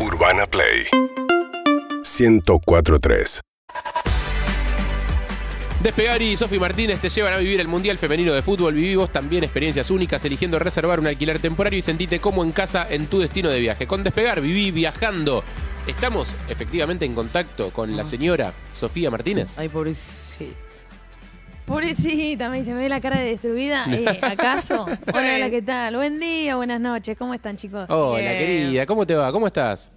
Urbana Play 1043 Despegar y Sofi Martínez te llevan a vivir el Mundial Femenino de Fútbol. Vivimos también experiencias únicas eligiendo reservar un alquiler temporario y sentite como en casa en tu destino de viaje. Con Despegar viví viajando. Estamos efectivamente en contacto con la señora Sofía Martínez. Ay, pobrecito. Pobrecita, me dice, me ve la cara de destruida. Eh, ¿Acaso? Hola, hola, ¿qué tal? Buen día, buenas noches. ¿Cómo están, chicos? Hola, Bien. querida, ¿cómo te va? ¿Cómo estás?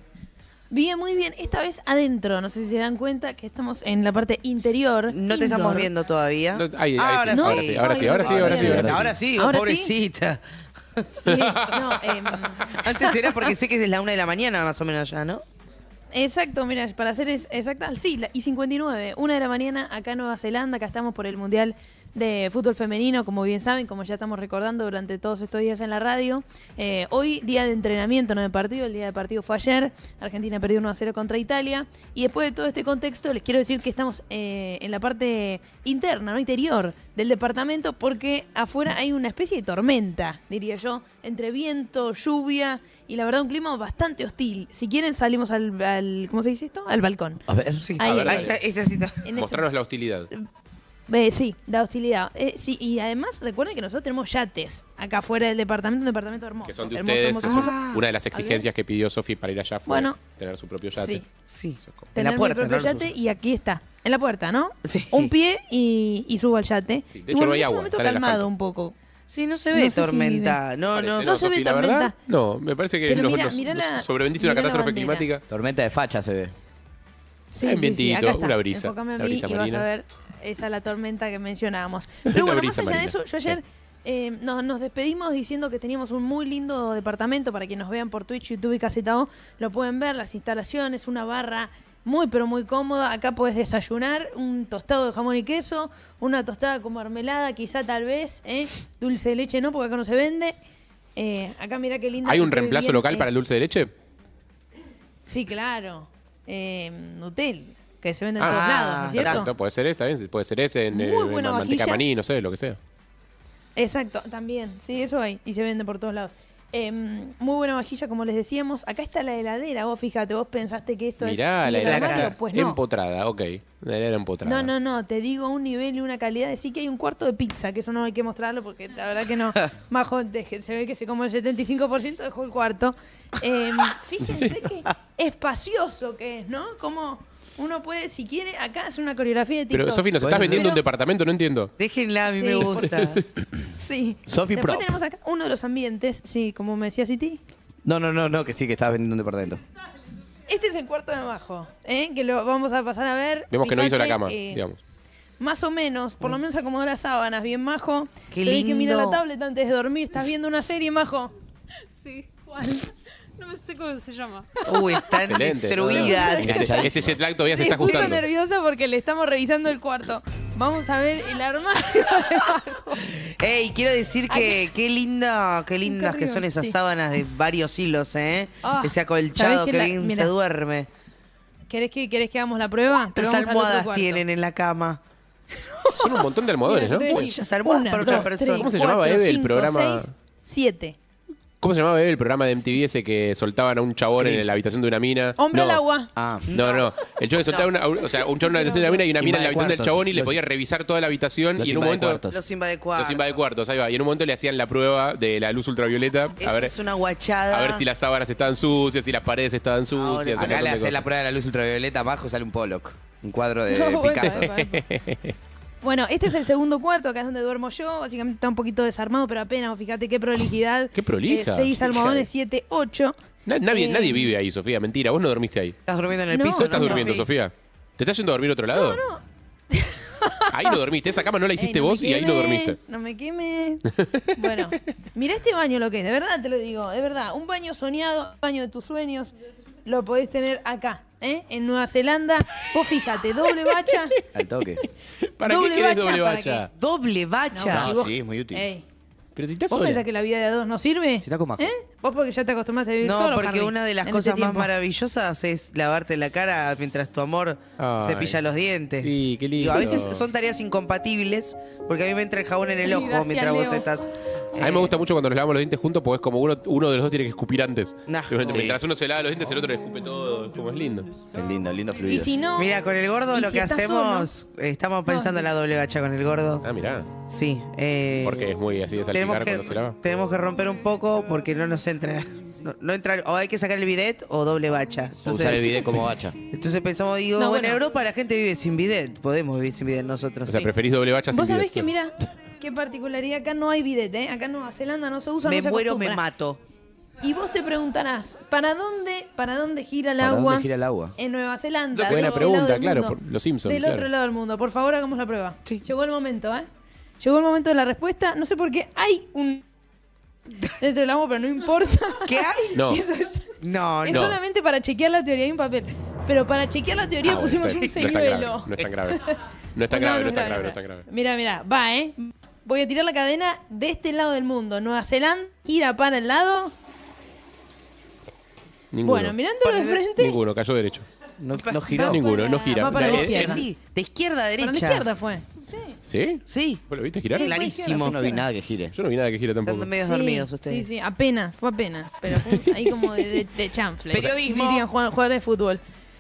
Bien, muy bien. Esta vez adentro. No sé si se dan cuenta que estamos en la parte interior. No te estamos viendo todavía. No, ahí, ahí ahora, sí, sí. ahora sí, ahora sí, ahora sí, ahora sí, ahora sí. Ahora sí, Ahora sí. pobrecita. Sí, no, em, Antes era porque sé que es la una de la mañana más o menos ya, ¿no? Exacto, mira, para ser exacta, sí, y 59, una de la mañana acá en Nueva Zelanda, acá estamos por el Mundial de Fútbol Femenino, como bien saben, como ya estamos recordando durante todos estos días en la radio. Eh, hoy, día de entrenamiento, no de partido, el día de partido fue ayer, Argentina perdió 1 a 0 contra Italia, y después de todo este contexto, les quiero decir que estamos eh, en la parte interna, no interior del departamento, porque afuera hay una especie de tormenta, diría yo, entre viento, lluvia, y la verdad un clima bastante hostil. Si quieren salimos al, al- ¿cómo se dice esto? Al balcón. A ver, sí. Ahí, A ver, Ahí ahí. está, esta cita. En este- Mostrarnos la hostilidad. Eh, sí, la hostilidad. Eh, sí, y además recuerden que nosotros tenemos yates acá afuera del departamento, un departamento hermoso. Que son de hermoso, ustedes. hermoso, es hermoso. una de las exigencias que pidió Sofi para ir allá fue Bueno. tener su propio yate. Sí. Sí. Eso es como- En Tener la puerta, mi propio ¿no? yate y aquí está. En la puerta, ¿no? Sí. Un pie y, y subo al yate. Sí, de Y hecho, no bueno, hay en este agua, momento está en el calmado asfalto. un poco. Sí, no se No ve sé si tormenta. No, no. Parece, no se ve Sofi, la tormenta. verdad, No, me parece que Pero nos, mira, nos- mira nos la- sobrevendiste una mira la catástrofe bandera. climática. Tormenta de facha se ve. Sí, Hay sí, vientito, sí, acá está. una brisa, Enfócame a la mí brisa y vas marina. a ver esa la tormenta que mencionábamos. Pero bueno, más allá de eso, yo ayer eh, nos, nos despedimos diciendo que teníamos un muy lindo departamento para quienes nos vean por Twitch, YouTube y Caseta O. Lo pueden ver, las instalaciones, una barra muy pero muy cómoda. Acá puedes desayunar un tostado de jamón y queso, una tostada con mermelada, quizá tal vez, ¿eh? dulce de leche no, porque acá no se vende. Eh, acá mira qué lindo. ¿Hay un reemplazo local para el dulce de leche? Sí, claro. Eh, Nutel, que se vende en Ah, todos lados, ¿no es cierto? Perfecto, puede ser ese, también, puede ser ese en, Muy eh, en buena manteca vajilla. maní, no sé, lo que sea. Exacto, también. Sí, eso hay. Y se vende por todos lados. Em, muy buena vajilla, como les decíamos. Acá está la heladera. Vos fíjate, vos pensaste que esto Mirá, es la heladera armario, Pues no. empotrada, ok. La heladera empotrada. No, no, no. Te digo un nivel y una calidad. de Sí que hay un cuarto de pizza, que eso no hay que mostrarlo porque la verdad que no. Majo, deje- se ve que se come el 75%, dejó el cuarto. Em, fíjense qué espacioso que es, ¿no? Como uno puede, si quiere, acá hacer una coreografía de TikTok. Pero Sofi, nos estás vendiendo un departamento, no entiendo. Déjenla, a mí Sí. me gusta. Sí. Sofi Después Prop. tenemos acá uno de los ambientes, sí, como me decía City. No, no, no, no, que sí, que estabas vendiendo un departamento. Este es el cuarto de Majo, ¿eh? que lo vamos a pasar a ver. Vemos que no hizo la Fíjate, cama, eh, digamos. Más o menos, por lo menos acomodó las sábanas, bien Majo. Qué Se ve que mira la tablet antes de dormir. ¿Estás viendo una serie, Majo? Sí, ¿cuál? No me sé cómo se llama. Uy, están Excelente. destruidas. Ese, ese jet lag todavía se está ajustando. nerviosa porque le estamos revisando el cuarto. Vamos a ver el armario. Ey, quiero decir que qué linda, qué lindas que son esas sí. sábanas de varios hilos, ¿eh? Ah, Ese ¿sabés acolchado que que la- bien mira. se duerme. ¿Querés que, ¿Querés que hagamos la prueba? ¿Cuántas almohadas tienen en la cama? Son un montón de almohadones, ¿no? Muchas almohadas una, para otra persona. tres, ¿Cómo se llamaba, cuatro, Eve, el programa? seis, siete. ¿Cómo se llamaba el programa de MTV ese que soltaban a un chabón en la habitación de una mina? Hombre no. al agua. Ah, No, no. El chabón soltaba una, o sea, un chabón en la habitación de una mina y una mina en la habitación del cuartos. chabón y le podía revisar toda la habitación los y en un momento cuartos. Los invadecuartos. los invade cuartos, ahí va. Y en un momento le hacían la prueba de la luz ultravioleta a Eso ver es una guachada. a ver si las sábanas estaban sucias, si las paredes estaban sucias, un Acá le de haces la prueba de la luz ultravioleta, abajo sale un Pollock. Un cuadro de No, bueno, Picasso. epa. Bueno, este es el segundo cuarto, acá es donde duermo yo. Básicamente está un poquito desarmado, pero apenas. Fíjate qué prolijidad. Qué prolija. Eh, seis almohadones, siete, ocho. Na- nadie, Eh, nadie vive ahí, Sofía, mentira. Vos no dormiste ahí. Estás durmiendo en el No, piso. ¿Dónde estás ¿no, durmiendo? Sofía? ¿Te estás yendo a dormir a otro lado? No, no. Ahí no dormiste. Esa cama no la hiciste Ey, no vos y ahí no queme, dormiste. No me queme. bueno, mira este baño lo que es, de verdad te lo digo, de verdad. Un baño soñado, un baño de tus sueños. Lo podés tener acá, ¿eh? En Nueva Zelanda. Vos fíjate, doble bacha. Al toque. ¿Para Doble qué querés bacha, doble ¿para bacha? Doble bacha. No, No, si vos- sí, es muy útil. Ey, Pero si estás ¿Vos sola. pensás que la vida de a dos no sirve? Si está con Majo. ¿Eh? Vos porque ya te acostumbraste a vivir No, solo, porque Harry, una de las en este cosas más maravillosas es lavarte la cara mientras tu amor Ay. cepilla los dientes. Sí, qué lindo. Digo, a veces son tareas incompatibles porque a mí me entra el jabón en el ojo mientras vos estás A mí me gusta mucho cuando nos lavamos los dientes juntos porque es como uno, uno de los dos tiene que escupir antes. Nah. Mientras uno se lava los dientes, el otro le escupe todo. Como es lindo. Es lindo, lindo Y fluido. si no, Mira, con el gordo ¿Y lo si que hacemos, eh, estamos pensando en la doble bacha con el gordo. Ah, mirá. Sí. Eh, Porque es muy así de tenemos salpicar que, cuando se lava. tenemos que romper un poco porque no nos entra. No, no entra o hay que sacar el bidet o doble bacha. O usar el video como bacha. entonces pensamos, digo, No, bueno, en. Europa la gente vive sin bidet. Podemos vivir sin bidet nosotros. O sea, sí. preferís doble bacha sin vos sabés bidet. que, mira, qué particularidad, acá no hay bidet, ¿eh? Acá en Nueva Zelanda no se usa, me no se muero, me mato. Y vos te preguntarás, ¿para dónde, para dónde gira el ¿Para agua? dónde gira el agua? En Nueva Zelanda. Buena del pregunta, lado del claro, mundo. por los Simpsons, Del claro. otro lado del mundo. Por favor, hagamos la prueba. Sí. Llegó el momento, ¿eh? Llegó el momento de la respuesta. No sé por qué hay un... Dentro del agua, pero no importa. ¿Qué hay? No. Eso es, No, es no. solamente para chequear la teoría. Hay un papel. Pero para chequear la teoría Ah, pusimos un bien. No es tan grave, señuelo. No es tan grave. No es tan grave, no es tan grave, no es tan grave. Mira, mira, va, ¿eh? Voy a tirar la cadena de este lado del mundo. Nueva Zelanda, gira para el lado. Ninguno. Bueno, mirándolo de frente. Ninguno, cayó derecho. No, no Va giró. Ninguno, para- no gira. va para La- la izquierda. Sí, de izquierda a Para derecha. la izquierda fue. Sí. ¿Sí? Sí. ¿Vos lo viste girar? Sí, Clarísimo. Yo no vi nada que gire. Yo no vi nada que gira tampoco. Están medio Sí, dormidos ustedes. Sí, sí, apenas, fue apenas. Pero fue ahí como de, de, de chanfle. Periodismo. Dirían jugadores jugadores de fútbol.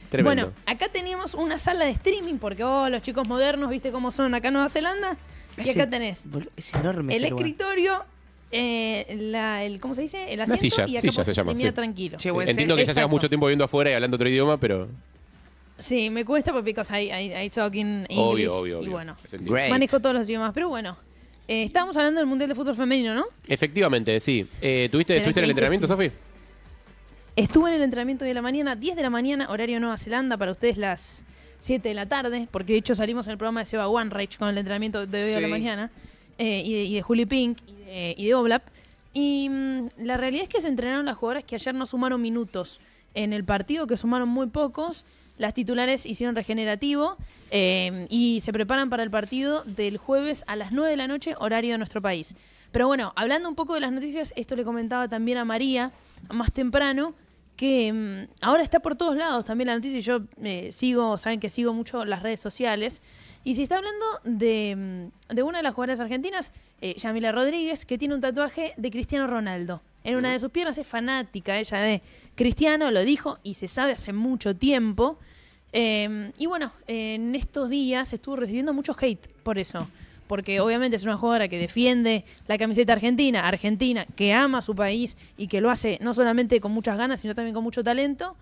Tremendo. Bueno, acá teníamos una sala de streaming porque oh, los chicos modernos, ¿viste cómo son acá en Nueva Zelanda? Y Ese- acá tenés Es enorme el ese lugar. escritorio, eh, la, el, ¿cómo se dice? El asiento silla, y acá silla se llama, sí. tranquilo. Che, Entiendo que ya llevas Exacto. mucho tiempo viviendo afuera y hablando otro idioma, pero Sí, me cuesta porque I, I, I talk in English. obvio, obvio, Y bueno, manejo todos los idiomas. Pero bueno, eh, estábamos hablando del Mundial de Fútbol Femenino, ¿no? Efectivamente, sí. Eh, ¿Tuviste, ¿Estuviste en el entrenamiento, Sofi? Estuve en el entrenamiento de la mañana, 10 de la mañana, horario Nueva Zelanda, para ustedes las 7 de la tarde, porque de hecho salimos en el programa de Seba One Rage con el entrenamiento de hoy a la Sí. mañana, eh, y, de, y de Juli Pink y de, y de Oblap. Y mm, la realidad es que se entrenaron las jugadoras que ayer no sumaron minutos en el partido, que sumaron muy pocos. Las titulares hicieron regenerativo eh, y se preparan para el partido del jueves a las 9 de la noche, horario de nuestro país. Pero bueno, hablando un poco de las noticias, esto le comentaba también a María más temprano, que mm, ahora está por todos lados también la noticia. y Yo eh, sigo, saben que sigo mucho las redes sociales. Y se está hablando de, mm, de una de las jugadoras argentinas, eh, Yamila Rodríguez, que tiene un tatuaje de Cristiano Ronaldo. En una de sus piernas es fanática ella de Cristiano, lo dijo y se sabe hace mucho tiempo. Eh, y bueno, en estos días estuvo recibiendo mucho hate por eso. Porque obviamente es una jugadora que defiende la camiseta argentina, argentina, que ama a su país y que lo hace no solamente con muchas ganas, sino también con mucho talento.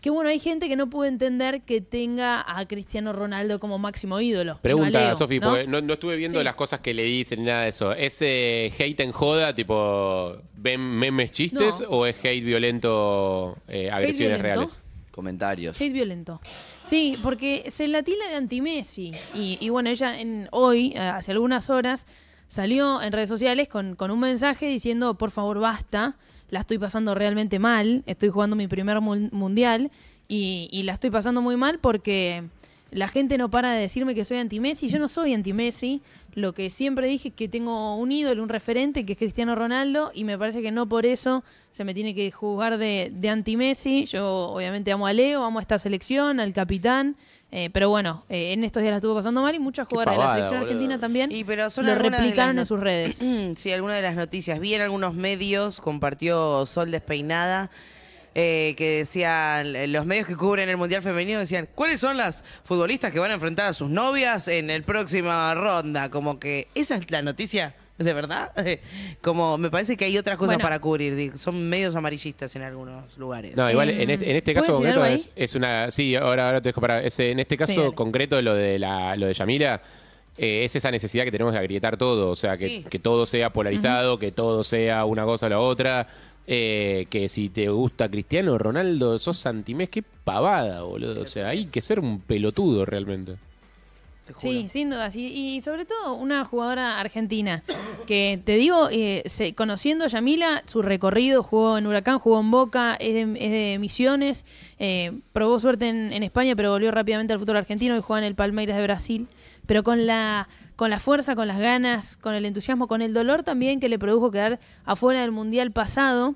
Que bueno, hay gente que no puede entender que tenga a Cristiano Ronaldo como máximo ídolo. Pregunta, Sofi, ¿no? porque no, no estuve viendo Sí. las cosas que le dicen ni nada de eso. ¿Es eh, hate en joda, tipo, ven memes chistes, No. o es hate violento, eh, agresiones violento? reales? Comentarios. Hate violento. Sí, porque se la tila de anti-Messi. Y, y bueno, ella en, hoy, eh, hace algunas horas, salió en redes sociales con, con un mensaje diciendo, por favor, basta, la estoy pasando realmente mal, estoy jugando mi primer mun- mundial y, y la estoy pasando muy mal porque la gente no para de decirme que soy anti-Messi. Yo no soy anti-Messi. Lo que siempre dije es que tengo un ídolo, un referente, que es Cristiano Ronaldo, y me parece que no por eso se me tiene que juzgar de, de anti-Messi. Yo obviamente amo a Leo, amo a esta selección, al capitán, eh, pero bueno, eh, en estos días la estuvo pasando mal y muchas jugadoras de la selección boludo. argentina también Y pero son lo replicaron en sus redes. Sí, algunas de las noticias. Vi en algunos medios, compartió Sol Despeinada, eh, que decían, los medios que cubren el Mundial Femenino decían, ¿cuáles son las futbolistas que van a enfrentar a sus novias en el próxima ronda? Como que esa es la noticia, ¿de verdad? Como me parece que hay otras cosas Bueno. para cubrir. digo, Son medios amarillistas en algunos lugares. No, igual en este, en este ¿puedo caso concreto es, es una. Sí, ahora, ahora te dejo para. es, en este caso concreto, lo de la, lo de Yamila. eh, es esa necesidad que tenemos de agrietar todo, o sea, que, Sí. que todo sea polarizado, que todo sea una cosa o la otra, eh, que si te gusta Cristiano Ronaldo, sos antimés, qué pavada, boludo, o sea, hay que ser un pelotudo realmente. Sí, sin duda. sí. Y sobre todo una jugadora argentina que te digo, eh, se- conociendo a Yamila, su recorrido, jugó en Huracán, jugó en Boca, es de, es de Misiones, eh, probó suerte en, en España, pero volvió rápidamente al fútbol argentino y juega en el Palmeiras de Brasil. Pero con la, con la fuerza, con las ganas, con el entusiasmo, con el dolor también que le produjo quedar afuera del Mundial pasado.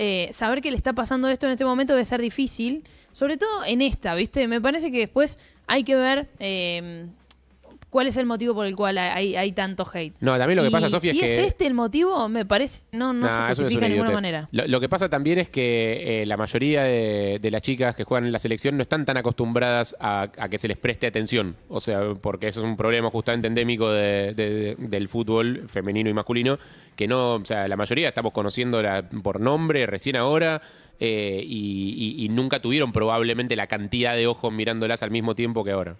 eh, saber que le está pasando esto en este momento debe ser difícil, sobre todo en esta, ¿viste? Me parece que después hay que ver eh, cuál es el motivo por el cual hay, hay tanto hate. No, también lo que Y pasa, Sofía, si es que- este el motivo, me parece, no, no Nah, se justifica de ninguna manera. Lo, lo que pasa también es que eh, la mayoría de, de las chicas que juegan en la selección no están tan acostumbradas a, a que se les preste atención. O sea, porque eso es un problema justamente endémico de- de- del fútbol femenino y masculino, que no, o sea, la mayoría estamos conociéndola por nombre recién ahora. eh, y, y- y nunca tuvieron probablemente la cantidad de ojos mirándolas al mismo tiempo que ahora.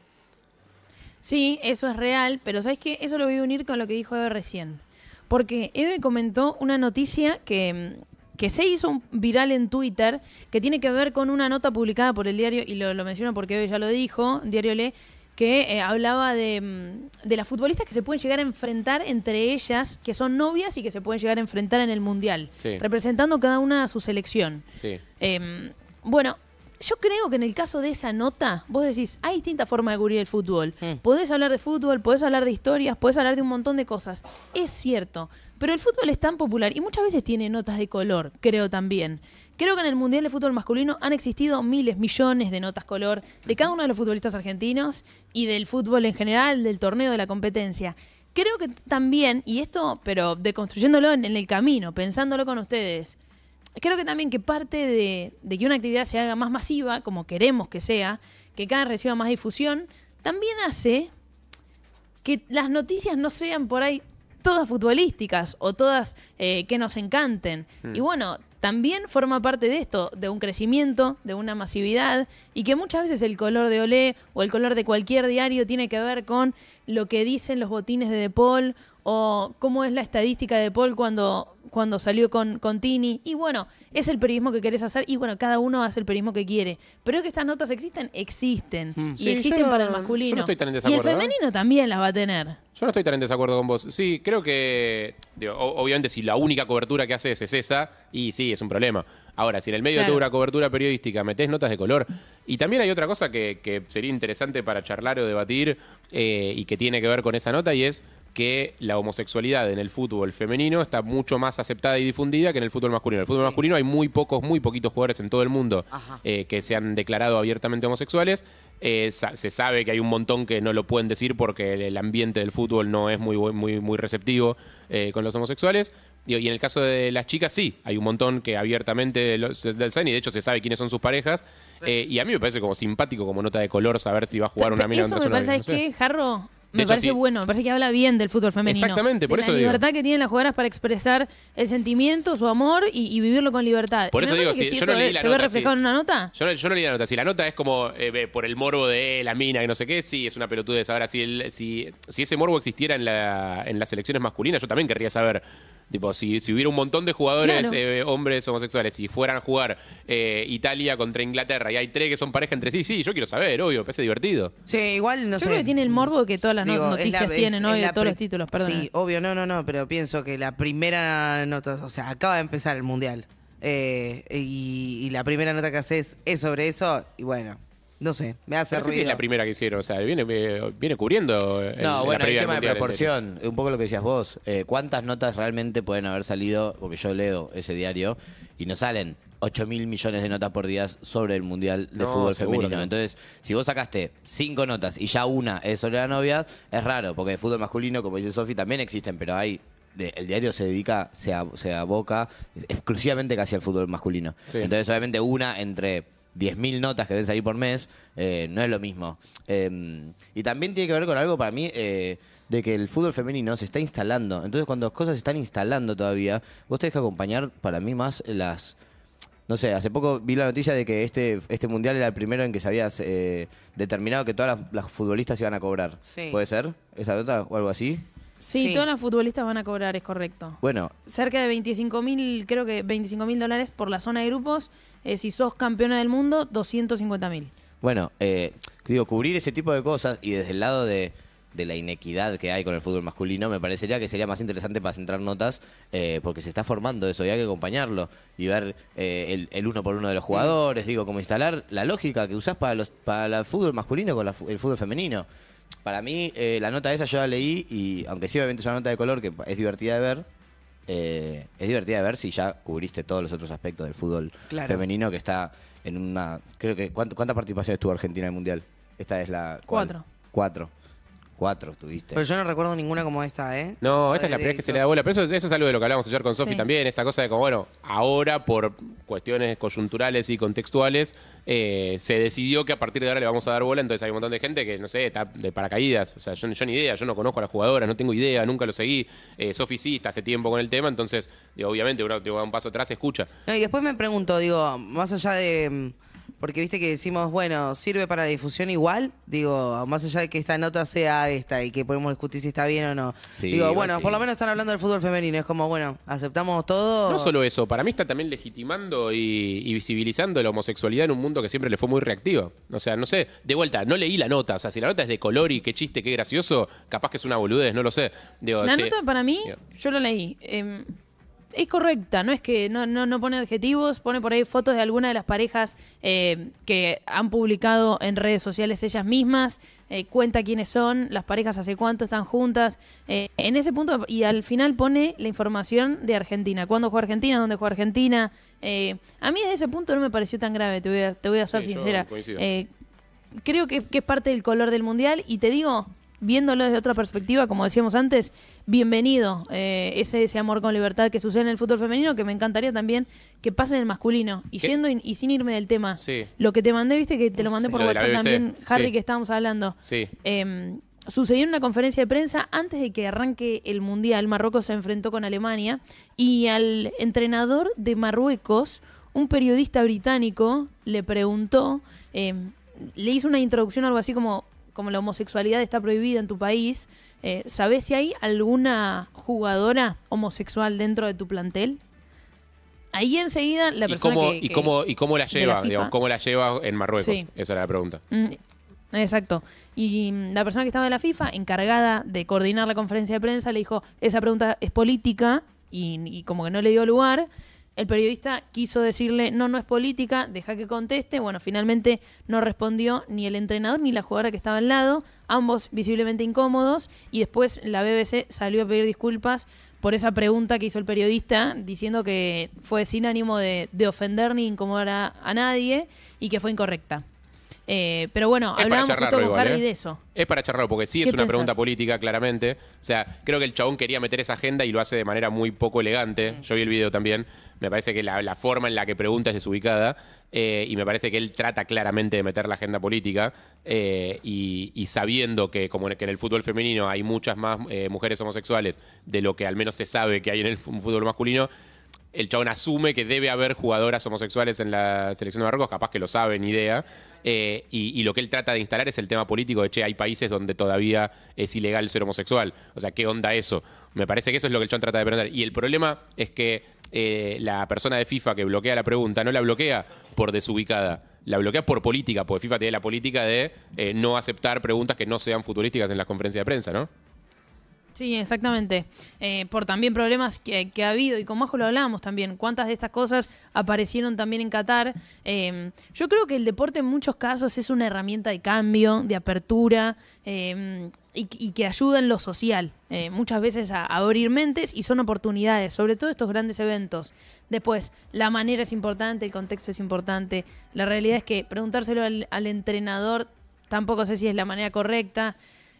Sí, eso es real, pero ¿sabes qué? Eso lo voy a unir con lo que dijo Eve recién. Porque Eve comentó una noticia que, que se hizo un- viral en Twitter, que tiene que ver con una nota publicada por el diario, y lo, lo menciono porque Eve ya lo dijo, Diario Le, que eh, hablaba de, mm, de las futbolistas que se pueden llegar a enfrentar entre ellas, que son novias y que se pueden llegar a enfrentar en el Mundial, Sí. representando cada una a su selección. Sí. Eh, bueno, yo creo que en el caso de esa nota, vos decís, hay distintas formas de cubrir el fútbol. Podés hablar de fútbol, podés hablar de historias, podés hablar de un montón de cosas. Es cierto, pero el fútbol es tan popular y muchas veces tiene notas de color, creo también. Creo que en el Mundial de Fútbol Masculino han existido miles, millones de notas color de cada uno de los futbolistas argentinos y del fútbol en general, del torneo, de la competencia. Creo que también, y esto, pero deconstruyéndolo en, en el camino, pensándolo con ustedes, creo que también que parte de, de que una actividad se haga más masiva, como queremos que sea, que cada vez reciba más difusión, también hace que las noticias no sean por ahí todas futbolísticas o todas eh, que nos encanten. Y bueno, también forma parte de esto, de un crecimiento, de una masividad, y que muchas veces el color de Olé o el color de cualquier diario tiene que ver con lo que dicen los botines de De Paul o cómo es la estadística de Paul cuando, cuando salió con, con Tini. Y bueno, es el periodismo que querés hacer y bueno, cada uno hace el periodismo que quiere. Pero que estas notas existen, existen. Y Mm. Sí, existen yo no- para el yo no masculino. estoy tan en y el desacuerdo, ¿eh? femenino también las va a tener. Yo no estoy tan en desacuerdo con vos. Sí, creo que, digo, o- obviamente, si la única cobertura que haces es esa, y sí, es un problema. Ahora, si en el medio de toda una cobertura periodística metés notas de color. Y también hay otra cosa que, que sería interesante para charlar o debatir eh, y que tiene que ver con esa nota, y es que la homosexualidad en el fútbol femenino está mucho más aceptada y difundida que en el fútbol masculino. En el fútbol masculino hay muy pocos, muy poquitos jugadores en todo el mundo eh, que se han declarado abiertamente homosexuales. Eh, sa- se sabe que hay un montón que no lo pueden decir porque el, el ambiente del fútbol no es muy, muy, muy receptivo eh, con los homosexuales. Digo, Y en el caso de las chicas, sí, hay un montón que abiertamente lo- se y de hecho se sabe quiénes son sus parejas. Eh, y a mí me parece como simpático, como nota de color, saber si va a jugar una mina Eso contra me su parece, novia, ¿sabes no sé. qué, Jarro? Me hecho, parece sí. bueno, me parece que habla bien del fútbol femenino. Exactamente, por de eso la digo. libertad que tienen las jugadoras para expresar el sentimiento, su amor y, y vivirlo con libertad. Por Y me eso digo, parece que si- yo no eso leí la se ve nota, reflejado sí. en una nota. Yo no, yo no leí la nota. Si la nota es como eh, ve, por el morbo de la mina que no sé qué, sí, es una pelotudez. Ahora, si, el- si, si ese morbo existiera en, la, en las selecciones masculinas, yo también querría saber. Tipo, si, si hubiera un montón de jugadores, Claro. eh, hombres homosexuales, y fueran a jugar eh, Italia contra Inglaterra y hay tres que son pareja entre sí, sí, yo quiero saber, obvio, me parece divertido. Sí, igual no Yo sé. creo que tiene el morbo que todas las no- Digo, noticias la- es- tienen hoy de la todos los títulos, perdón. Sí, obvio, no, no, no, pero pienso que la primera nota, o sea, acaba de empezar el mundial. eh, y, y la primera nota que haces es sobre eso, y bueno, no sé, me hace si ruido. es la primera que hicieron, o sea, viene, viene cubriendo. el- No, bueno, del tema de proporción. Un poco lo que decías vos. Eh, ¿Cuántas notas realmente pueden haber salido? Porque yo leo ese diario y no salen 8 mil millones de notas por día sobre el Mundial de No, Fútbol Femenino. no. Entonces, si vos sacaste cinco notas y ya una es sobre la novia, es raro, porque de fútbol masculino, como dice Sofi, también existen, pero hay. el diario se dedica, se, ab- se aboca exclusivamente casi al fútbol masculino. Sí. Entonces, obviamente, una entre 10.000 notas que deben salir por mes eh, no es lo mismo. Eh, y también tiene que ver con algo para mí eh, de que el fútbol femenino se está instalando. Entonces, cuando las cosas se están instalando todavía, vos tenés que acompañar para mí más las. No sé, hace poco vi la noticia de que este, este mundial era el primero en que se había eh, determinado que todas las, las futbolistas iban a cobrar. Sí. ¿Puede ser esa nota o algo así? Sí, Sí. todas las futbolistas van a cobrar, es correcto. Bueno, Cerca de 25 mil, creo que 25 mil dólares por la zona de grupos. Eh, si sos campeona del mundo, 250 mil. Bueno, eh, digo, cubrir ese tipo de cosas y desde el lado de, de la inequidad que hay con el fútbol masculino, me parecería que sería más interesante para centrar notas, eh, porque se está formando eso y hay que acompañarlo y ver eh, el, el uno por uno de los jugadores, digo, como instalar la lógica que usás para, los, para el fútbol masculino con la el fútbol femenino. Para mí, eh, la nota esa yo la leí y, aunque sí, obviamente es una nota de color que es divertida de ver, eh, es divertida de ver si ya cubriste todos los otros aspectos del fútbol Claro. femenino que está en una... Creo que... ¿cuánto- ¿Cuántas participaciones tuvo Argentina en el Mundial? Esta es la... ¿cuál? Cuatro. Cuatro. Cuatro tuviste. Pero yo no recuerdo ninguna como esta, ¿eh? No, esta es la primera vez que se le da bola. Pero eso, eso es algo de lo que hablamos ayer con Sofi Sí. también. Esta cosa de como, bueno, ahora por cuestiones coyunturales y contextuales, eh, se decidió que a partir de ahora le vamos a dar bola. Entonces hay un montón de gente que, no sé, está de paracaídas. O sea, yo, yo ni idea, yo no conozco a las jugadoras, no tengo idea, nunca lo seguí. Eh, Sofi sí está hace tiempo con el tema. Entonces, digo, obviamente, uno te va un paso atrás, escucha. No, y después me pregunto, digo, más allá de. mm, Porque viste que decimos, bueno, ¿sirve para la difusión igual? Digo, más allá de que esta nota sea esta y que podemos discutir si está bien o no. Sí, Digo, bueno, sí. por lo menos están hablando del fútbol femenino. Es como, bueno, aceptamos todo. No solo eso, para mí está también legitimando y, y visibilizando la homosexualidad en un mundo que siempre le fue muy reactivo. O sea, no sé, de vuelta, no leí la nota. O sea, si la nota es de color y qué chiste, qué gracioso, capaz que es una boludez, no lo sé. Digo, La sí. nota para mí, Digo, yo lo leí. eh, es correcta, no es que no, no, no pone adjetivos, pone por ahí fotos de alguna de las parejas eh, que han publicado en redes sociales ellas mismas, eh, cuenta quiénes son, las parejas hace cuánto están juntas. eh, en ese punto, y al final pone la información de Argentina, cuándo juega Argentina, dónde juega Argentina. eh, a mí desde ese punto no me pareció tan grave, te voy a, te voy a ser Sí, sincera. Eh, creo que, que es parte del color del mundial y te digo, viéndolo desde otra perspectiva, como decíamos antes, bienvenido eh, ese, ese amor con libertad que sucede en el fútbol femenino, que me encantaría también que pase en el masculino. Y ¿Qué? yendo y, y sin irme del tema, Sí. lo que te mandé, viste que te lo mandé por Lo WhatsApp también, Harry, sí. que estábamos hablando. Sí. Eh, sucedió en una conferencia de prensa antes de que arranque el Mundial. Marruecos se enfrentó con Alemania y al entrenador de Marruecos, un periodista británico, le preguntó, eh, le hizo una introducción algo así como, como la homosexualidad está prohibida en tu país. Eh, ¿Sabés si hay alguna jugadora homosexual dentro de tu plantel? Ahí enseguida la ¿Y persona cómo, que- y, cómo, ¿Y cómo la lleva? Digamos, ¿Cómo la lleva en Marruecos? Sí. Esa era la pregunta. Mm, Exacto. Y mm, la persona que estaba de la FIFA, encargada de coordinar la conferencia de prensa, le dijo, esa pregunta es política y, y como que no le dio lugar. El periodista quiso decirle, no, no es política, deja que conteste. Bueno, finalmente no respondió ni el entrenador ni la jugadora que estaba al lado, ambos visiblemente incómodos. Y después la BBC salió a pedir disculpas por esa pregunta que hizo el periodista, diciendo que fue sin ánimo de, de ofender ni incomodar a, a nadie y que fue incorrecta. Eh, pero bueno, Es hablábamos justo con igual, Harry ¿eh? de eso. Es para charlarlo, porque sí es ¿Qué una pensás? pregunta política, claramente. O sea, creo que el chabón quería meter esa agenda y lo hace de manera muy poco elegante. Mm. Yo vi el video también. Me parece que la, la forma en la que pregunta es desubicada. eh, y me parece que él trata claramente de meter la agenda política. eh, y, y sabiendo que, como que en el fútbol femenino hay muchas más mujeres homosexuales de lo que al menos se sabe que hay en el fútbol masculino. El chabón asume que debe haber jugadoras homosexuales en la selección de Marruecos, capaz que lo sabe, ni idea. Eh, y, y lo que él trata de instalar es el tema político de, che, hay países donde todavía es ilegal ser homosexual. O sea, ¿qué onda eso? Me parece que eso es lo que el chabón trata de aprender. Y el problema es que eh, la persona de FIFA que bloquea la pregunta no la bloquea por desubicada. La bloquea por política, porque FIFA tiene la política de eh, no aceptar preguntas que no sean futurísticas en las conferencias de prensa, ¿no? Sí, exactamente. Eh, por también problemas que, ha habido, y con Majo lo hablábamos también, cuántas de estas cosas aparecieron también en Qatar. Eh, yo creo que el deporte en muchos casos es una herramienta de cambio, de apertura, eh, y, que ayuda en lo social, eh, muchas veces a, abrir mentes y son oportunidades, sobre todo estos grandes eventos. Después, la manera es importante, el contexto es importante. La realidad es que preguntárselo al entrenador tampoco sé si es la manera correcta.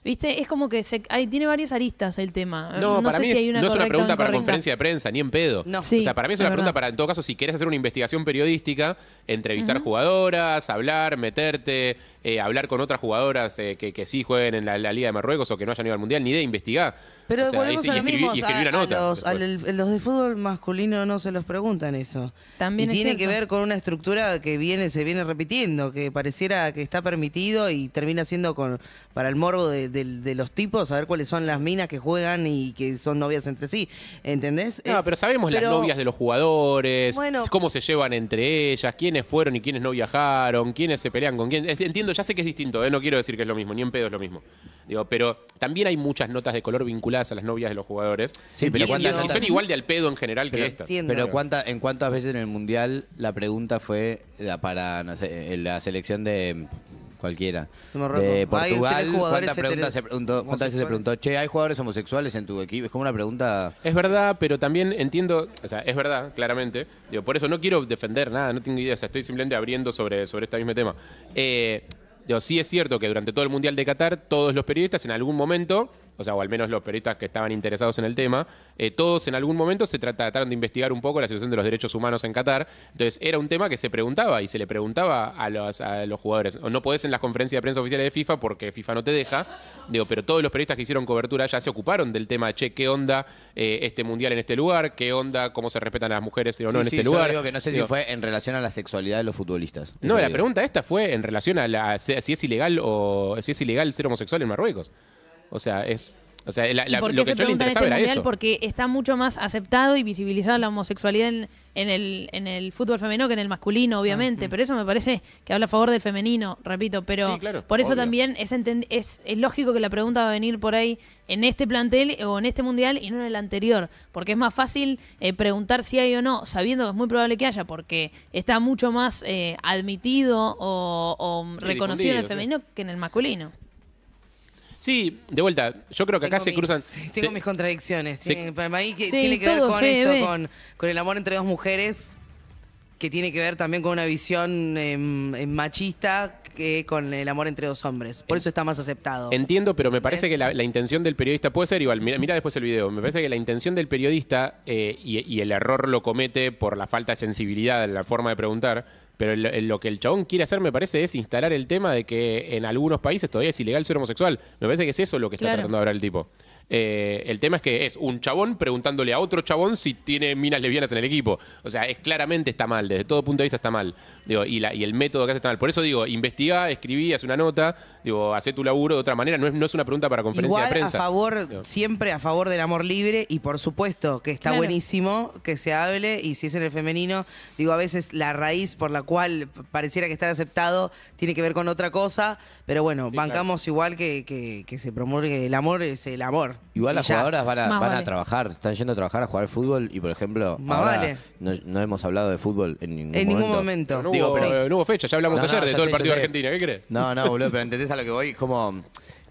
¿Viste? Es como que se, hay, tiene varias aristas el tema. No, para sé mí si es- hay una no es una pregunta para conferencia de prensa, ni en pedo. No. Sí, o sea, para mí es una pregunta verdad. para, en todo caso, si querés hacer una investigación periodística, entrevistar jugadoras, hablar, meterte, eh, hablar con otras jugadoras eh, que, que sí jueguen en la, la Liga de Marruecos o que no hayan ido al Mundial, ni de investigar. Pero O sea, volvemos y- a lo mismo. y una a nota. los, a después. el- los de fútbol masculino no se los preguntan eso. También y es tiene que cierto. ver con una estructura que viene se viene repitiendo, que pareciera que está permitido y termina siendo con para el morbo de, de- de los tipos, saber cuáles son las minas que juegan y que son novias entre sí. ¿Entendés? No, Es- pero sabemos pero- las novias de los jugadores, Bueno. cómo se llevan entre ellas, quiénes fueron y quiénes no viajaron, quiénes se pelean con quién. Es- Entiendo, ya sé que es distinto, ¿eh? no quiero decir que es lo mismo, ni en pedo es lo mismo. Digo, pero también hay muchas notas de color vinculadas a las novias de los jugadores. Sí, pero y, ¿cuántas y son igual de al pedo en general Pero- que estas. Entiendo. Pero cuánta, ¿en cuántas veces en el Mundial la pregunta fue la- para, no sé, en la selección de cualquiera? De Marruecos. De Hay Portugal, ¿cuántas, preguntas se preguntó, ¿cuántas veces se preguntó, che, ¿hay jugadores homosexuales en tu equipo? Es como una pregunta... Es verdad, pero también entiendo, o sea, es verdad, claramente. Digo, por eso no quiero defender nada, no tengo idea, o sea, estoy simplemente abriendo sobre, sobre este mismo tema. Eh, Digo, sí es cierto que durante todo el Mundial de Qatar, todos los periodistas en algún momento, o sea, o al menos los periodistas que estaban interesados en el tema, eh, todos en algún momento se trata- trataron de investigar un poco la situación de los derechos humanos en Qatar. Entonces, era un tema que se preguntaba y se le preguntaba a los, a los jugadores. O no podés en las conferencias de prensa oficiales de FIFA porque FIFA no te deja. Digo, pero todos los periodistas que hicieron cobertura ya se ocuparon del tema, che, ¿qué onda eh, este Mundial en este lugar? ¿Qué onda? ¿Cómo se respetan a las mujeres o no Sí, en este lugar? digo que no sé Digo, si fue en relación a la sexualidad de los futbolistas. no, la digo. pregunta esta fue en relación a la, si es ilegal o si es ilegal ser homosexual en Marruecos. O sea, es o sea, la- ¿Y la- por qué lo que se yo le interesaba este era mundial? eso. Porque está mucho más aceptado y visibilizada la homosexualidad en, en el, en el fútbol femenino que en el masculino, obviamente. Pero eso me parece que habla a favor del femenino, repito. Pero Sí, claro, por eso obvio. también es, es, es lógico que la pregunta va a venir por ahí en este plantel o en este mundial y no en el anterior. Porque es más fácil eh, preguntar si hay o no, sabiendo que es muy probable que haya, porque está mucho más eh, admitido o, o reconocido en el femenino que en el masculino. Sí, de vuelta, yo creo que acá Tengo se mis- cruzan. Tengo se- mis contradicciones. se- Tiene- para mí que Sí, tiene que ver todo con se esto, ve. con, con el amor entre dos mujeres, que tiene que ver también con una visión em, em, machista que con el amor entre dos hombres. Por eso está más aceptado. Entiendo, pero me parece ¿Ves? que la, la intención del periodista puede ser igual. Mira, mira después el video. Me parece que la intención del periodista, eh, y, y el error lo comete por la falta de sensibilidad en la forma de preguntar, pero el- el- lo que el chabón quiere hacer, me parece, es instalar el tema de que en algunos países todavía es ilegal ser homosexual. Me parece que es eso lo que está Claro. tratando de hablar el tipo. Eh, el tema es que es un chabón preguntándole a otro chabón si tiene minas lesbianas en el equipo. O sea, es claramente está mal, desde todo punto de vista está mal. Digo, y, la- y el método que hace está mal. Por eso digo, investigá, escribí, haz una nota, digo, hacé tu laburo de otra manera. No es, no es una pregunta para conferencia Igual de prensa. a favor, Digo, siempre a favor del amor libre y por supuesto que está Claro. buenísimo que se hable y si es en el femenino, digo, a veces la raíz por la cual pareciera que está aceptado tiene que ver con otra cosa, pero bueno, Sí, bancamos igual que, que- que se promulgue el amor, es el amor. Igual las ya. jugadoras van, a, van a trabajar, están yendo a trabajar a jugar al fútbol y por ejemplo, Más ahora vale. no, no hemos hablado de fútbol en ningún En momento. ningún momento. no, Digo, hubo, pero- no hubo fecha, ya hablamos No, ayer no, de todo sé, el partido de. Argentina. ¿Qué crees? No, no, boludo, pero entendés a lo que voy. Como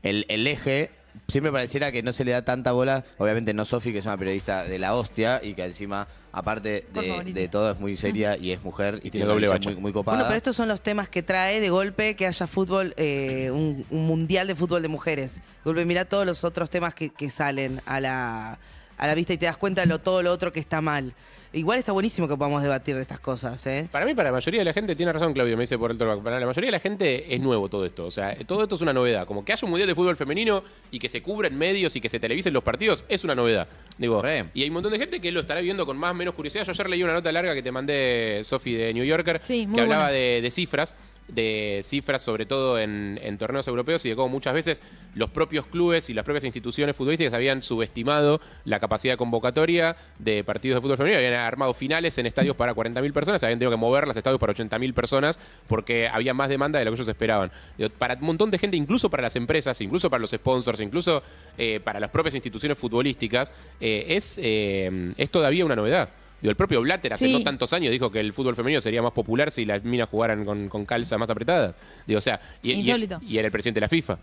el, el eje, siempre pareciera que no se le da tanta bola. Obviamente no Sofi, que es una periodista de la hostia y que encima, aparte de, favor, de todo, es muy seria y es mujer y, tiene doble muy, muy copada. Bueno, pero estos son los temas que trae de golpe que haya fútbol, eh, un, un mundial de fútbol de mujeres. De golpe, mira todos los otros temas que, que salen a la, a la vista y te das cuenta de lo, todo lo otro que está mal. Igual está buenísimo que podamos debatir de estas cosas, ¿eh? Para mí, para la mayoría de la gente, tiene razón Claudio, me dice por el talkback, para la mayoría de la gente es nuevo todo esto. O sea, todo esto es una novedad. Como que haya un mundial de fútbol femenino y que se cubren medios y que se televisen los partidos, es una novedad. Digo, Re. y hay un montón de gente que lo estará viendo con más o menos curiosidad. Yo ayer leí una nota larga que te mandé, Sofi, de New Yorker, Sí, que hablaba de cifras, de cifras sobre todo en, torneos europeos y de cómo muchas veces los propios clubes y las propias instituciones futbolísticas habían subestimado la capacidad de convocatoria de partidos de fútbol femenino, habían armado finales en estadios para 40.000 personas, habían tenido que mover los estadios para 80.000 personas porque había más demanda de lo que ellos esperaban. Para un montón de gente, incluso para las empresas, incluso para los sponsors, incluso eh, para las propias instituciones futbolísticas, eh, es, eh, es todavía una novedad. Digo, el propio Blatter hace Sí. no tantos años dijo que el fútbol femenino sería más popular si las minas jugaran con, con calza más apretada. Digo, o sea, y, y es- Insólito. y era el presidente de la FIFA.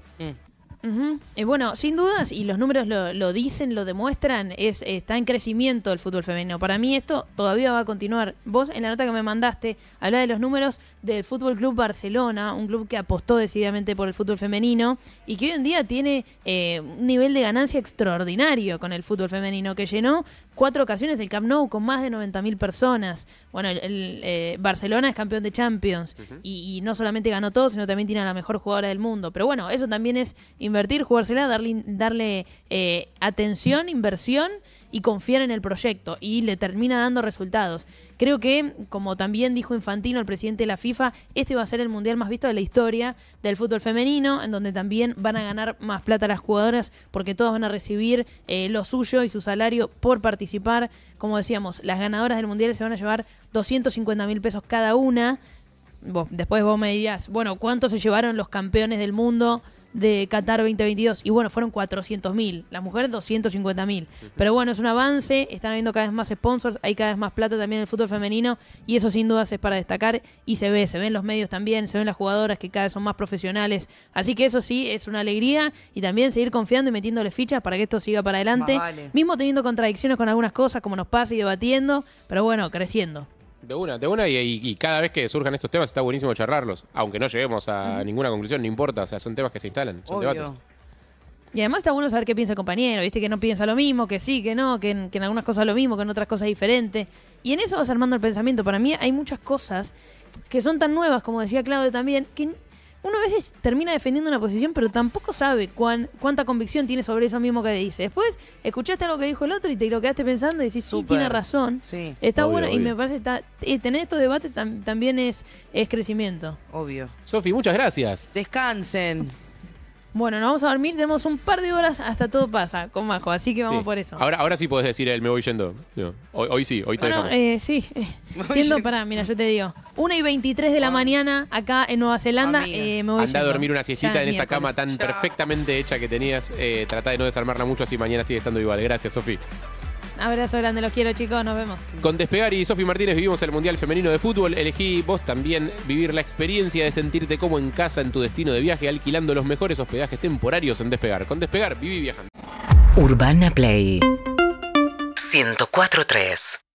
Eh, bueno, sin dudas, y los números lo, lo dicen, lo demuestran, es está en crecimiento el fútbol femenino. Para mí esto todavía va a continuar. Vos en la nota que me mandaste hablaba de los números del Fútbol Club Barcelona, un club que apostó decididamente por el fútbol femenino y que hoy en día tiene eh, un nivel de ganancia extraordinario con el fútbol femenino, que llenó cuatro ocasiones el Camp Nou con más de 90.000 personas. Bueno, el, el, eh, Barcelona es campeón de Champions y, y no solamente ganó todo, sino también tiene a la mejor jugadora del mundo. Pero bueno, eso también es invertir, jugársela, darle, darle eh, atención, inversión y confiar en el proyecto y le termina dando resultados. Creo que, como también dijo Infantino, el presidente de la FIFA, este va a ser el mundial más visto de la historia del fútbol femenino, en donde también van a ganar más plata las jugadoras porque todos van a recibir eh, lo suyo y su salario por participar. Como decíamos, las ganadoras del mundial se van a llevar 250 mil pesos cada una. Después vos me dirías, bueno, ¿cuánto se llevaron los campeones del mundo de Qatar 2022? Y bueno, fueron 400 mil, las mujeres 250 mil. Pero bueno, es un avance, están habiendo cada vez más sponsors, hay cada vez más plata también en el fútbol femenino y eso sin dudas es para destacar y se ve, se ven los medios también, se ven las jugadoras que cada vez son más profesionales. Así que eso sí, es una alegría y también seguir confiando y metiéndole fichas para que esto siga para adelante. Vale. Mismo teniendo contradicciones con algunas cosas, como nos pasa y debatiendo, pero bueno, creciendo. De una, de una, y, y- y cada vez que surjan estos temas está buenísimo charlarlos. Aunque no lleguemos a ninguna conclusión, no importa. O sea, son temas que se instalan, son Obvio. debates. Y además está bueno saber qué piensa el compañero, viste que no piensa lo mismo, que sí, que no, que en, que en algunas cosas lo mismo, que en otras cosas diferente. Y en eso vas armando el pensamiento. Para mí hay muchas cosas que son tan nuevas, como decía Claudio también, que uno a veces termina defendiendo una posición, pero tampoco sabe cuán, cuánta convicción tiene sobre eso mismo que dice. Después escuchaste lo que dijo el otro y te lo quedaste pensando y decís, sí, tiene razón. Sí, Está Obvio, bueno y me parece que tener estos debates tam- también es, es crecimiento. obvio. Sofi, muchas gracias. Descansen. Bueno, nos vamos a dormir, tenemos un par de horas hasta todo pasa con Majo, así que vamos Sí. por eso. Ahora, ahora sí podés decir el me voy yendo. Hoy, hoy sí, hoy te Bueno, dejamos. eh, sí. eh, siendo, pará, mira, yo te digo. 1 y 23 de la mañana acá en Nueva Zelanda. Eh, me voy Anda a yendo. dormir una siestita es en esa cama tan perfectamente hecha que tenías. Eh, trata de no desarmarla mucho así mañana sigue estando igual. Gracias, Sofi. Abrazo grande, los quiero, chicos. Nos vemos. Con Despegar y Sofi Martínez vivimos el Mundial Femenino de Fútbol. Elegí vos también vivir la experiencia de sentirte como en casa en tu destino de viaje, alquilando los mejores hospedajes temporarios en Despegar. Con Despegar, viví viajando. Urbana Play 104.3